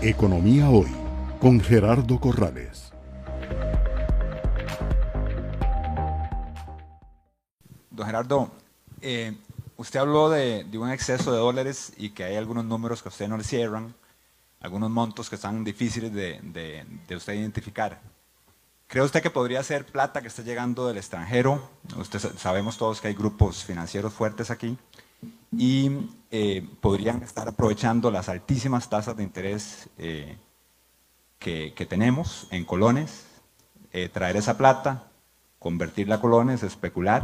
Economía Hoy con Gerardo Corrales. Don Gerardo, eh, usted habló de, un exceso de dólares y que hay algunos números que usted no le cierran, algunos montos que están difíciles de, de usted identificar. ¿Cree usted que podría ser plata que está llegando del extranjero? Usted, sabemos todos que hay grupos financieros fuertes aquí y eh, podrían estar aprovechando las altísimas tasas de interés eh, que, tenemos en colones, eh, traer esa plata, convertirla a colones, especular,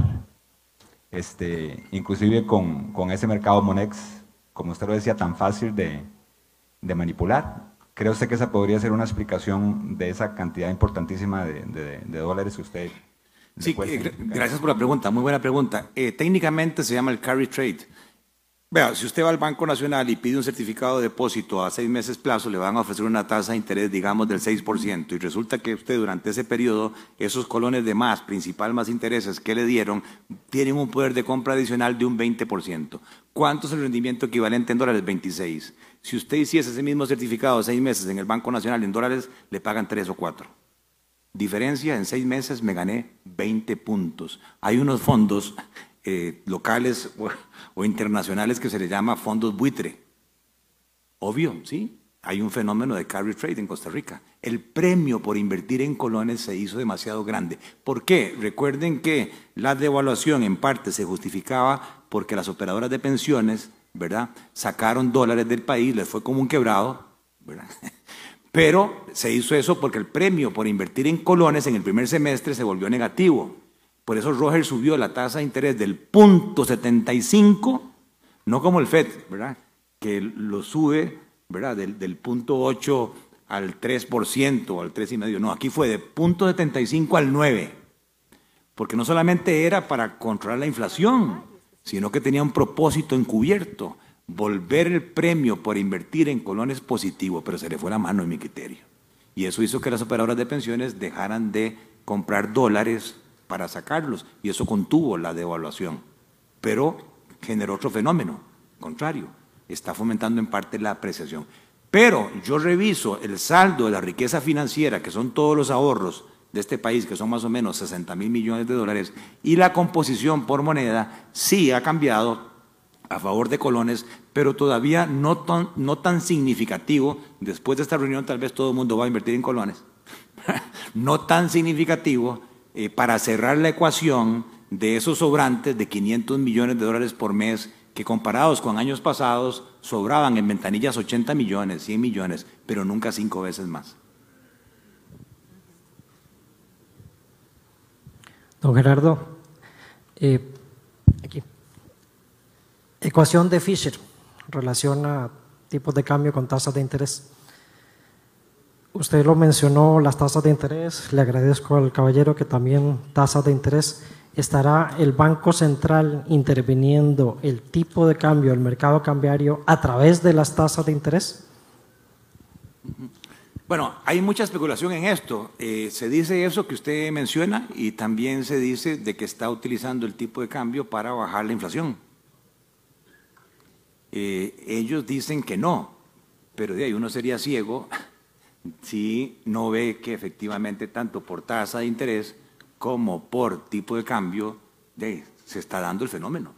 este, inclusive con, ese mercado Monex, como usted lo decía, tan fácil de, manipular. ¿Cree usted que esa podría ser una explicación de esa cantidad importantísima de, dólares que usted... Sí, gracias por la pregunta, muy buena pregunta. técnicamente se llama el carry trade Vea, si usted va al Banco Nacional y pide un certificado de depósito a seis meses plazo, le van a ofrecer una tasa de interés, digamos, del 6%, y resulta que usted durante ese periodo, esos colones de más, principal más intereses que le dieron, tienen un poder de compra adicional de un 20%. ¿Cuánto es el rendimiento equivalente en dólares? 26. Si usted hiciese ese mismo certificado de seis meses en el Banco Nacional en dólares, le pagan 3 o 4. Diferencia, en seis meses me gané 20 puntos. Hay unos fondos eh, locales o, internacionales que se le llama fondos buitre. Obvio, ¿sí? Hay un fenómeno de carry trade en Costa Rica. El premio por invertir en colones se hizo demasiado grande. ¿Por qué? Recuerden que la devaluación en parte se justificaba porque las operadoras de pensiones, ¿verdad? Sacaron dólares del país, les fue como un quebrado, ¿verdad? Pero se hizo eso porque el premio por invertir en colones en el primer semestre se volvió negativo. Por eso Roger subió la tasa de interés del punto 75, no como el FED, ¿verdad? Que lo sube, ¿verdad? Del, punto 8 al 3% al 3,5%. No, aquí fue de punto 75 al 9. Porque no solamente era para controlar la inflación, sino que tenía un propósito encubierto, volver el premio por invertir en colones positivo, pero se le fue la mano en mi criterio. Y eso hizo que las operadoras de pensiones dejaran de comprar dólares para sacarlos y eso contuvo la devaluación. Pero generó otro fenómeno, contrario, está fomentando en parte la apreciación. Pero yo reviso el saldo de la riqueza financiera, que son todos los ahorros de este país, que son más o menos 60 mil millones de dólares, y la composición por moneda sí ha cambiado a favor de colones, pero todavía no tan, no tan significativo. Después de esta reunión tal vez todo el mundo va a invertir en colones. no tan significativo eh, para cerrar la ecuación de esos sobrantes de 500 millones de dólares por mes que comparados con años pasados sobraban en ventanillas 80 millones, 100 millones, pero nunca cinco veces más. Don Gerardo, eh, aquí. Ecuación de Fisher, relaciona tipos de cambio con tasas de interés. Usted lo mencionó, las tasas de interés. Le agradezco al caballero que también tasas de interés. ¿Estará el Banco Central interviniendo el tipo de cambio del mercado cambiario a través de las tasas de interés? Bueno, hay mucha especulación en esto. Eh, se dice eso que usted menciona y también se dice de que está utilizando el tipo de cambio para bajar la inflación. Eh, ellos dicen que no, pero de ahí uno sería ciego si no ve que efectivamente tanto por tasa de interés como por tipo de cambio se está dando el fenómeno.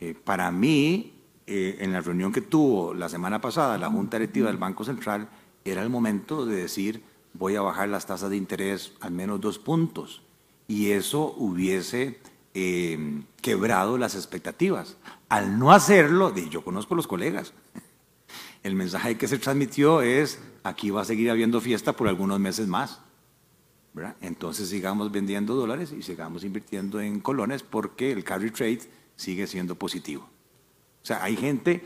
Eh, para mí, eh, en la reunión que tuvo la semana pasada la Junta Directiva del Banco Central, era el momento de decir voy a bajar las tasas de interés al menos dos puntos y eso hubiese eh, quebrado las expectativas. Al no hacerlo, yo conozco a los colegas, el mensaje que se transmitió es, aquí va a seguir habiendo fiesta por algunos meses más. Entonces sigamos vendiendo dólares y sigamos invirtiendo en colones porque el carry trade sigue siendo positivo. O sea, hay gente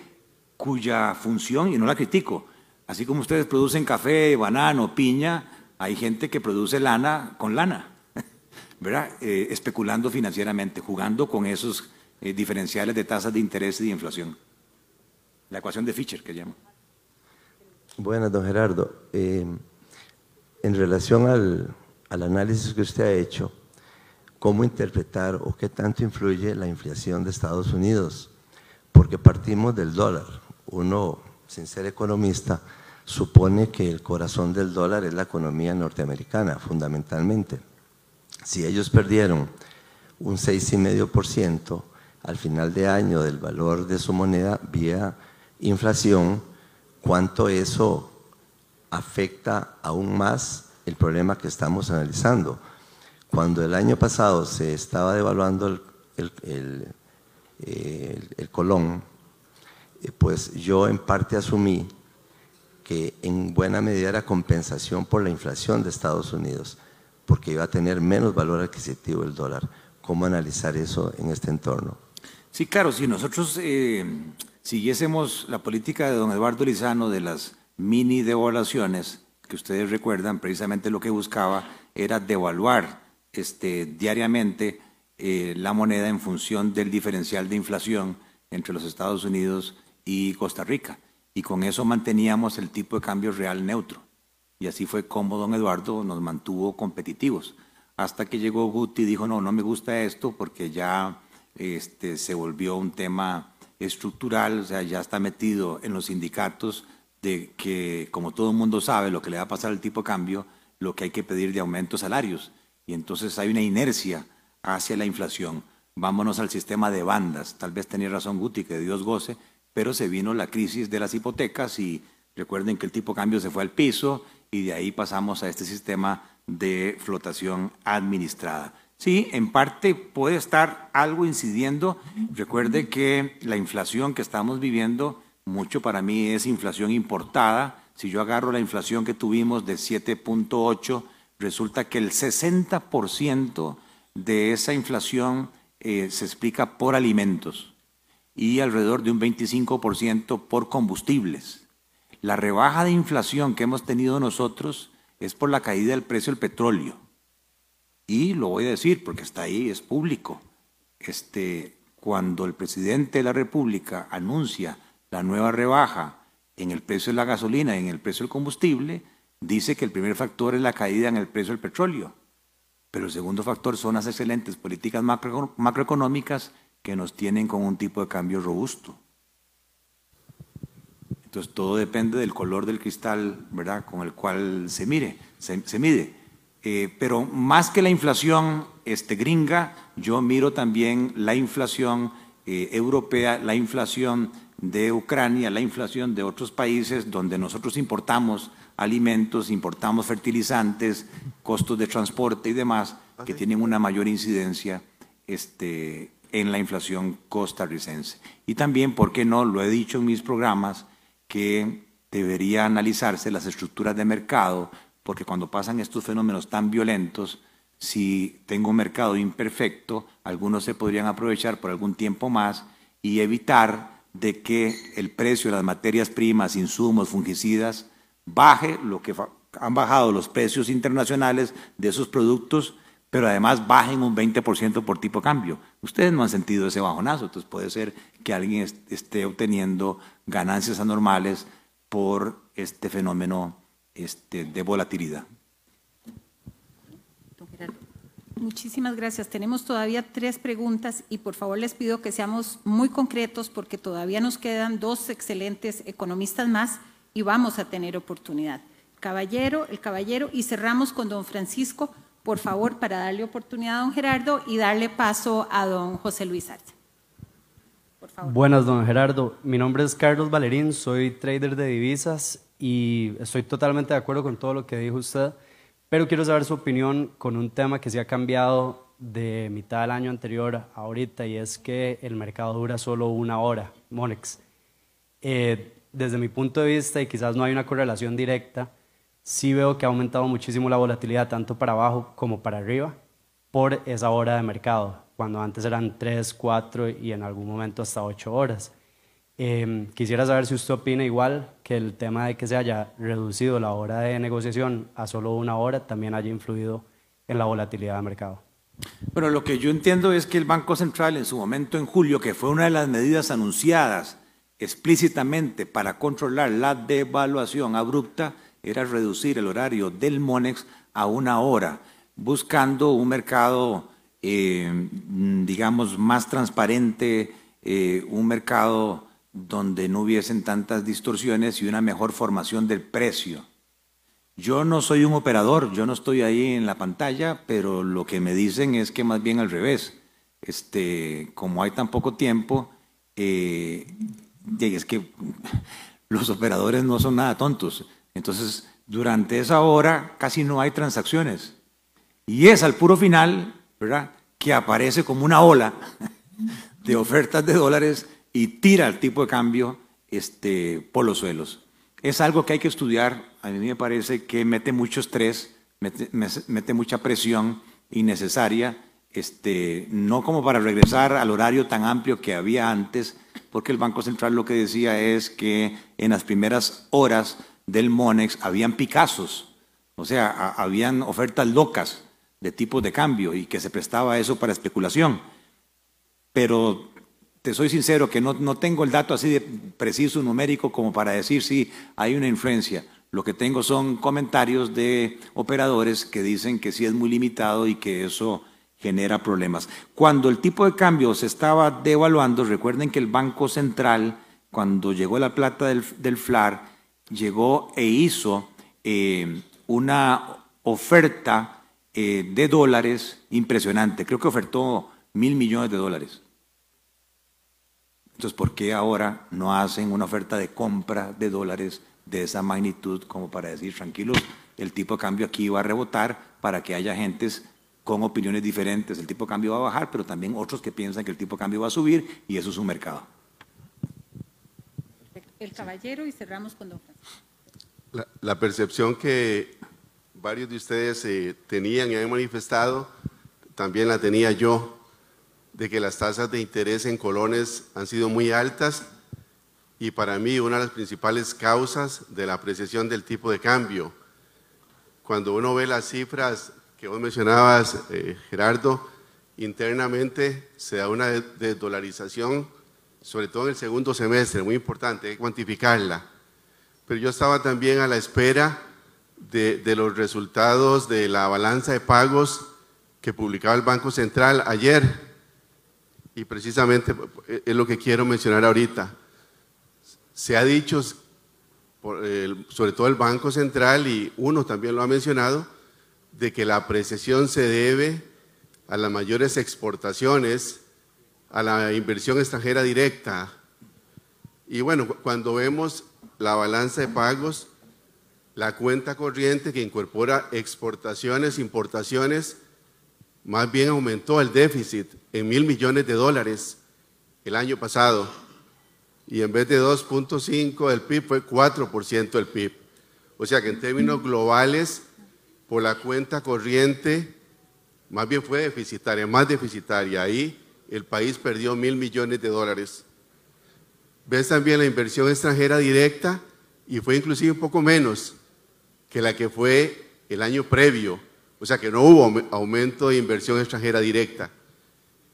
cuya función, y no la critico, así como ustedes producen café, banano, piña, hay gente que produce lana con lana, ¿verdad? Eh, especulando financieramente, jugando con esos eh, diferenciales de tasas de interés y de inflación. La ecuación de Fischer que llamo. Buenas, don Gerardo. Eh, en relación al, análisis que usted ha hecho, ¿cómo interpretar o qué tanto influye la inflación de Estados Unidos? Porque partimos del dólar. Uno, sin ser economista, supone que el corazón del dólar es la economía norteamericana, fundamentalmente. Si ellos perdieron un 6,5% al final de año del valor de su moneda vía inflación, ¿cuánto eso afecta aún más el problema que estamos analizando? Cuando el año pasado se estaba devaluando el, el colón, eh, pues yo en parte asumí que en buena medida era compensación por la inflación de Estados Unidos, porque iba a tener menos valor adquisitivo el dólar. ¿Cómo analizar eso en este entorno? Sí, claro, si nosotros eh, siguiésemos la política de don Eduardo Lizano de las mini devaluaciones, que ustedes recuerdan, precisamente lo que buscaba era devaluar este, diariamente eh, la moneda en función del diferencial de inflación entre los Estados Unidos y Costa Rica. Y con eso manteníamos el tipo de cambio real neutro. Y así fue como don Eduardo nos mantuvo competitivos. Hasta que llegó Guti y dijo, no, no me gusta esto porque ya este, se volvió un tema estructural, o sea, ya está metido en los sindicatos de que, como todo el mundo sabe, lo que le va a pasar al tipo de cambio, lo que hay que pedir de aumento salarios. Y entonces hay una inercia hacia la inflación. Vámonos al sistema de bandas. Tal vez tenía razón Guti, que Dios goce, pero se vino la crisis de las hipotecas y recuerden que el tipo de cambio se fue al piso y de ahí pasamos a este sistema de flotación administrada. Sí, en parte puede estar algo incidiendo. Recuerde que la inflación que estamos viviendo, mucho para mí es inflación importada. Si yo agarro la inflación que tuvimos de 7.8, resulta que el 60% de esa inflación eh, se explica por alimentos y alrededor de un 25% por combustibles. La rebaja de inflación que hemos tenido nosotros es por la caída del precio del petróleo. Y lo voy a decir porque está ahí, es público. Este, cuando el presidente de la República anuncia la nueva rebaja en el precio de la gasolina y en el precio del combustible, dice que el primer factor es la caída en el precio del petróleo. Pero el segundo factor son las excelentes políticas macroeconómicas que nos tienen con un tipo de cambio robusto. Entonces todo depende del color del cristal, ¿verdad? Con el cual se mire, se, mide. Eh, pero más que la inflación este, gringa, yo miro también la inflación eh, europea, la inflación de Ucrania, la inflación de otros países donde nosotros importamos alimentos, importamos fertilizantes, costos de transporte y demás, que tienen una mayor incidencia este, en la inflación costarricense. Y también, ¿por qué no? Lo he dicho en mis programas, que debería analizarse las estructuras de mercado, porque cuando pasan estos fenómenos tan violentos, si tengo un mercado imperfecto, algunos se podrían aprovechar por algún tiempo más y evitar de que el precio de las materias primas, insumos, fungicidas, baje lo que han bajado los precios internacionales de esos productos pero además bajen un 20% por tipo cambio. Ustedes no han sentido ese bajonazo, entonces puede ser que alguien esté obteniendo ganancias anormales por este fenómeno este, de volatilidad. Muchísimas gracias. Tenemos todavía tres preguntas y por favor les pido que seamos muy concretos porque todavía nos quedan dos excelentes economistas más y vamos a tener oportunidad. Caballero, el caballero y cerramos con don Francisco por favor, para darle oportunidad a don Gerardo y darle paso a don José Luis Arce. Buenas, don Gerardo. Mi nombre es Carlos Valerín, soy trader de divisas y estoy totalmente de acuerdo con todo lo que dijo usted, pero quiero saber su opinión con un tema que se ha cambiado de mitad del año anterior a ahorita y es que el mercado dura solo una hora, Monex. Eh, desde mi punto de vista, y quizás no hay una correlación directa, sí veo que ha aumentado muchísimo la volatilidad tanto para abajo como para arriba por esa hora de mercado, cuando antes eran 3, 4 y en algún momento hasta 8 horas. Em, quisiera saber si usted opina igual que el tema de que se haya reducido la hora de negociación a solo una hora también haya influido en la volatilidad del mercado. Bueno, lo que yo entiendo es que el Banco Central en su momento en julio, que fue una de las medidas anunciadas explícitamente para controlar la devaluación abrupta, era reducir el horario del MONEX a una hora, buscando un mercado, eh, digamos, más transparente, eh, un mercado donde no hubiesen tantas distorsiones y una mejor formación del precio. Yo no soy un operador, yo no estoy ahí en la pantalla, pero lo que me dicen es que más bien al revés. Este, como hay tan poco tiempo, eh, es que los operadores no son nada tontos. Entonces, durante esa hora casi no hay transacciones. Y es al puro final, ¿verdad?, que aparece como una ola de ofertas de dólares y tira el tipo de cambio este, por los suelos. Es algo que hay que estudiar, a mí me parece que mete mucho estrés, mete, mucha presión innecesaria, este, no como para regresar al horario tan amplio que había antes, porque el Banco Central lo que decía es que en las primeras horas del MONEX habían picazos, o sea, habían ofertas locas de tipos de cambio y que se prestaba eso para especulación. Pero te soy sincero que no, tengo el dato así de preciso, numérico, como para decir si hay una influencia. Lo que tengo son comentarios de operadores que dicen que sí es muy limitado y que eso genera problemas. Cuando el tipo de cambio se estaba devaluando, recuerden que el Banco Central, cuando llegó la plata del, FLAR, llegó e hizo eh, una oferta eh, de dólares impresionante. Creo que ofertó mil millones de dólares. Entonces, ¿por qué ahora no hacen una oferta de compra de dólares de esa magnitud como para decir, tranquilos, el tipo de cambio aquí va a rebotar para que haya gentes con opiniones diferentes, el tipo de cambio va a bajar, pero también otros que piensan que el tipo de cambio va a subir y eso es un mercado. El caballero y cerramos con don la, la, percepción que varios de ustedes eh, tenían y han manifestado, también la tenía yo de que las tasas de interés en colones han sido muy altas y para mí una de las principales causas de la apreciación del tipo de cambio. Cuando uno ve las cifras que vos mencionabas, eh, Gerardo, internamente se da una desdolarización, sobre todo en el segundo semestre, muy importante, hay que cuantificarla. Pero yo estaba también a la espera de, de los resultados de la balanza de pagos que publicaba el Banco Central ayer y precisamente eh, es lo que quiero mencionar ahorita. Se ha dicho, sobre todo el Banco Central, y uno también lo ha mencionado, de que la apreciación se debe a las mayores exportaciones, a la inversión extranjera directa. Y bueno, cuando vemos la balanza de pagos, la cuenta corriente que incorpora exportaciones, importaciones, más bien aumentó el déficit en mil millones de dólares el año pasado y en vez de 2.5 del PIB fue 4% del PIB. O sea que en términos globales, por la cuenta corriente, más bien fue deficitaria, más deficitaria. Ahí el país perdió mil millones de dólares. Ves también la inversión extranjera directa y fue inclusive un poco menos que la que fue el año previo o sea que no hubo aumento de inversión extranjera directa.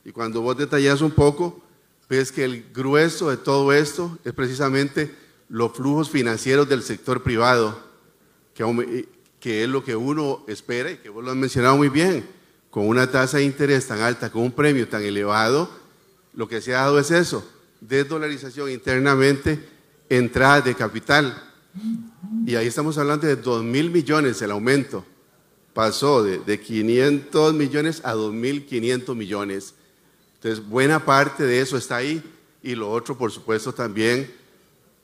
Y cuando vos detallas un poco, ves que el grueso de todo esto es precisamente los flujos financieros del sector privado, que, que es lo que uno espera y que vos lo has mencionado muy bien. Con una tasa de interés tan alta, con un premio tan elevado, lo que se ha dado es eso, desdolarización internamente, entrada de capital. Y ahí estamos hablando de 2 mil millones el aumento pasó de, 500 millones a 2.500 millones. Entonces, buena parte de eso está ahí. Y lo otro, por supuesto, también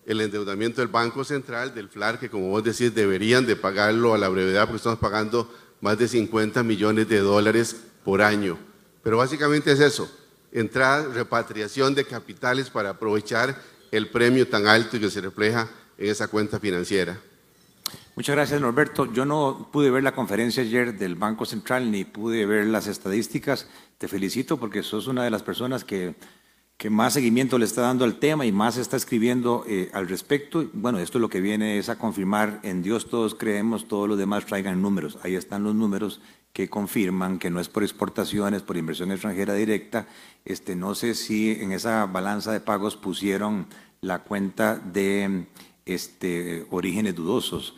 el endeudamiento del Banco Central, del FLAR, que como vos decís, deberían de pagarlo a la brevedad, porque estamos pagando más de 50 millones de dólares por año. Pero básicamente es eso, entrada, repatriación de capitales para aprovechar el premio tan alto que se refleja en esa cuenta financiera. Muchas gracias, Norberto. Yo no pude ver la conferencia ayer del Banco Central ni pude ver las estadísticas. Te felicito porque sos una de las personas que, que más seguimiento le está dando al tema y más está escribiendo eh, al respecto. Bueno, esto lo que viene es a confirmar, en Dios todos creemos, todos los demás traigan números. Ahí están los números que confirman que no es por exportaciones, por inversión extranjera directa. Este, no sé si en esa balanza de pagos pusieron la cuenta de este, orígenes dudosos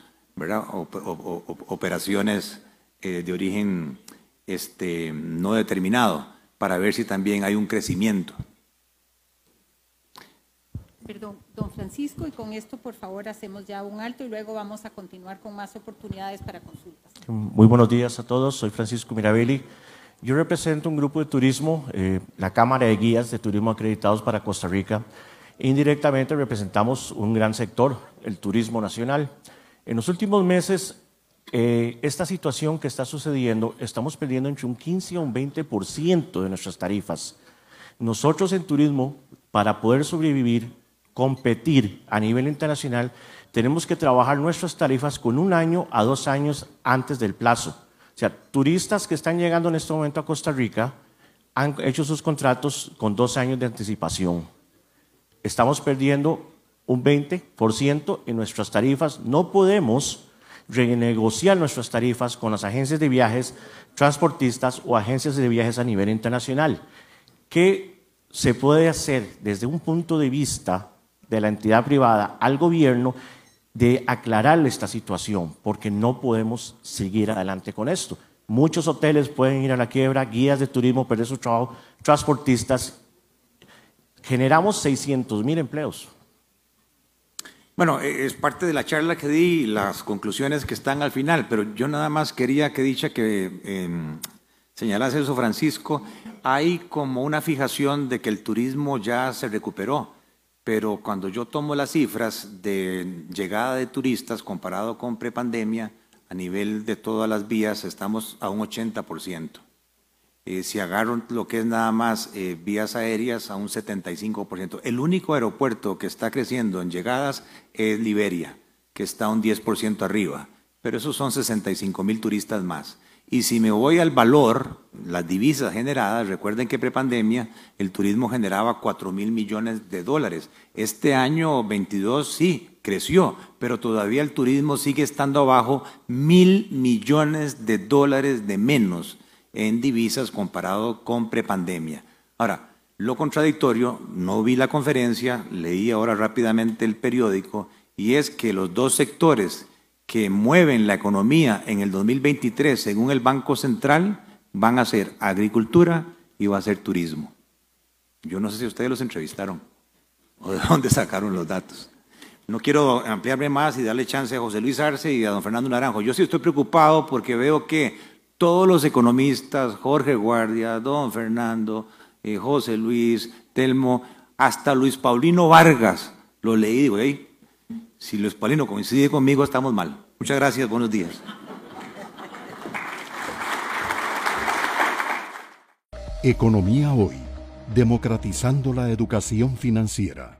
operaciones eh, de origen este, no determinado para ver si también hay un crecimiento. Perdón, don Francisco, y con esto por favor hacemos ya un alto y luego vamos a continuar con más oportunidades para consultas. Muy buenos días a todos, soy Francisco Mirabelli. Yo represento un grupo de turismo, eh, la Cámara de Guías de Turismo Acreditados para Costa Rica. Indirectamente representamos un gran sector, el turismo nacional. En los últimos meses, eh, esta situación que está sucediendo, estamos perdiendo entre un 15 a un 20% de nuestras tarifas. Nosotros en turismo, para poder sobrevivir, competir a nivel internacional, tenemos que trabajar nuestras tarifas con un año a dos años antes del plazo. O sea, turistas que están llegando en este momento a Costa Rica han hecho sus contratos con dos años de anticipación. Estamos perdiendo un 20% en nuestras tarifas. No podemos renegociar nuestras tarifas con las agencias de viajes, transportistas o agencias de viajes a nivel internacional. ¿Qué se puede hacer desde un punto de vista de la entidad privada al gobierno de aclararle esta situación, porque no podemos seguir adelante con esto. Muchos hoteles pueden ir a la quiebra, guías de turismo perder su trabajo, transportistas. Generamos 600 mil empleos. Bueno, e, es parte de la charla que di, las conclusiones que están al final, pero yo nada más quería que dicha que eh, señalase eso, Francisco, hay como una fijación de que el turismo ya se recuperó pero cuando yo tomo las cifras de llegada de turistas comparado con prepandemia, a nivel de todas las vías estamos a un 80%. Eh, si agarro lo que es nada más eh, vías aéreas, a un 75%. El único aeropuerto que está creciendo en llegadas es Liberia, que está un 10% arriba, pero esos son 65 mil turistas más. Y si me voy al valor, las divisas generadas, recuerden que prepandemia el turismo generaba 4 mil millones de dólares. Este año 22 sí creció, pero todavía el turismo sigue estando abajo mil millones de dólares de menos en divisas comparado con prepandemia. Ahora, lo contradictorio, no vi la conferencia, leí ahora rápidamente el periódico, y es que los dos sectores que mueven la economía en el 2023, según el Banco Central, van a ser agricultura y va a ser turismo. Yo no sé si ustedes los entrevistaron o de dónde sacaron los datos. No quiero ampliarme más y darle chance a José Luis Arce y a don Fernando Naranjo. Yo sí estoy preocupado porque veo que todos los economistas, Jorge Guardia, don Fernando, eh, José Luis, Telmo, hasta Luis Paulino Vargas, lo leí digo, hey, si Luis Paulino coincide conmigo, estamos mal. Muchas gracias, buenos días. Economía hoy, democratizando la educación financiera.